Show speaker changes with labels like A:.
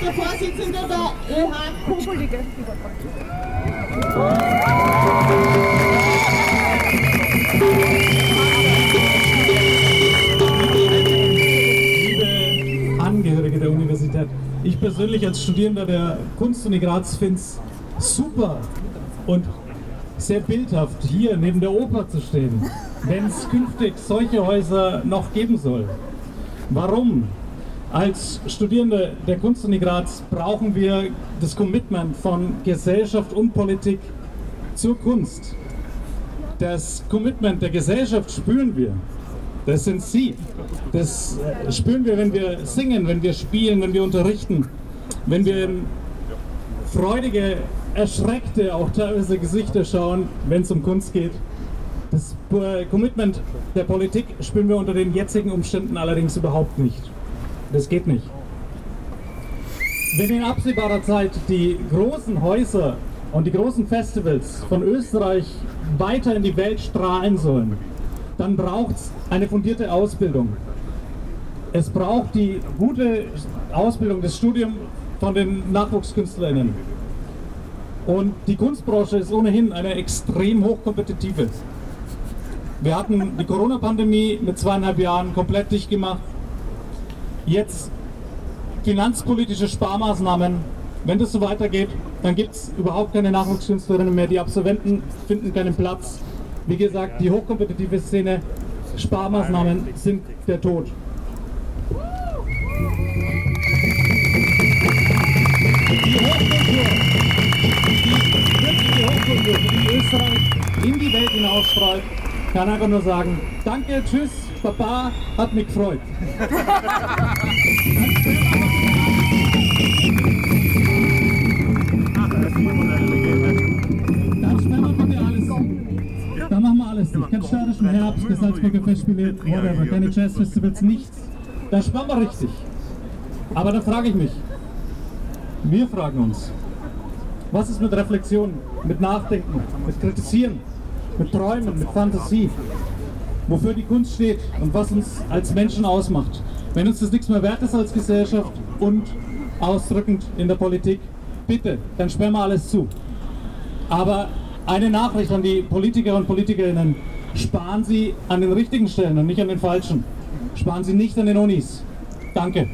A: der Vorsitzende der ÖH.
B: Liebe Angehörige der Universität, ich persönlich als Studierender der Kunstuni Graz finde es super und sehr bildhaft, hier neben der Oper zu stehen, wenn es künftig solche Häuser noch geben soll. Warum? Als Studierende der Kunstuni Graz brauchen wir das Commitment von Gesellschaft und Politik zur Kunst. Das Commitment der Gesellschaft spüren wir. Das sind Sie. Das äh, spüren wir, wenn wir singen, wenn wir spielen, wenn wir unterrichten, wenn wir freudige, erschreckte, auch teilweise Gesichter schauen, wenn es um Kunst geht. Das Commitment der Politik spüren wir unter den jetzigen Umständen allerdings überhaupt nicht. Das geht nicht. Wenn in absehbarer Zeit die großen Häuser und die großen Festivals von Österreich weiter in die Welt strahlen sollen, dann braucht es eine fundierte Ausbildung. Es braucht die gute Ausbildung, das Studium von den NachwuchskünstlerInnen. Und die Kunstbranche ist ohnehin eine extrem hochkompetitive. Wir hatten die Corona-Pandemie mit zweieinhalb Jahren komplett dicht gemacht. Jetzt finanzpolitische Sparmaßnahmen. Wenn das so weitergeht, dann gibt es überhaupt keine Nachwuchskünstlerinnen mehr. Die Absolventen finden keinen Platz. Wie gesagt, die hochkompetitive Szene, Sparmaßnahmen sind der Tod. Die Hochkultur, die Österreich in die Welt hinausstrahlt, kann einfach nur sagen, danke, tschüss, Papa, hat mich gefreut. Da machen wir alles nicht. Kein stadischen Herbst, keine Salzburger Festspiele, whatever, keine Jazzfestivals, nichts. Da sperren wir richtig. Aber da frage ich mich, wir fragen uns, was ist mit Reflexion, mit Nachdenken, mit Kritisieren, mit Träumen, mit Fantasie? Wofür die Kunst steht und was uns als Menschen ausmacht. Wenn uns das nichts mehr wert ist als Gesellschaft und ausdrückend in der Politik, bitte, dann sperren wir alles zu. Aber eine Nachricht an die Politiker und Politikerinnen, sparen Sie an den richtigen Stellen und nicht an den falschen. Sparen Sie nicht an den Unis. Danke.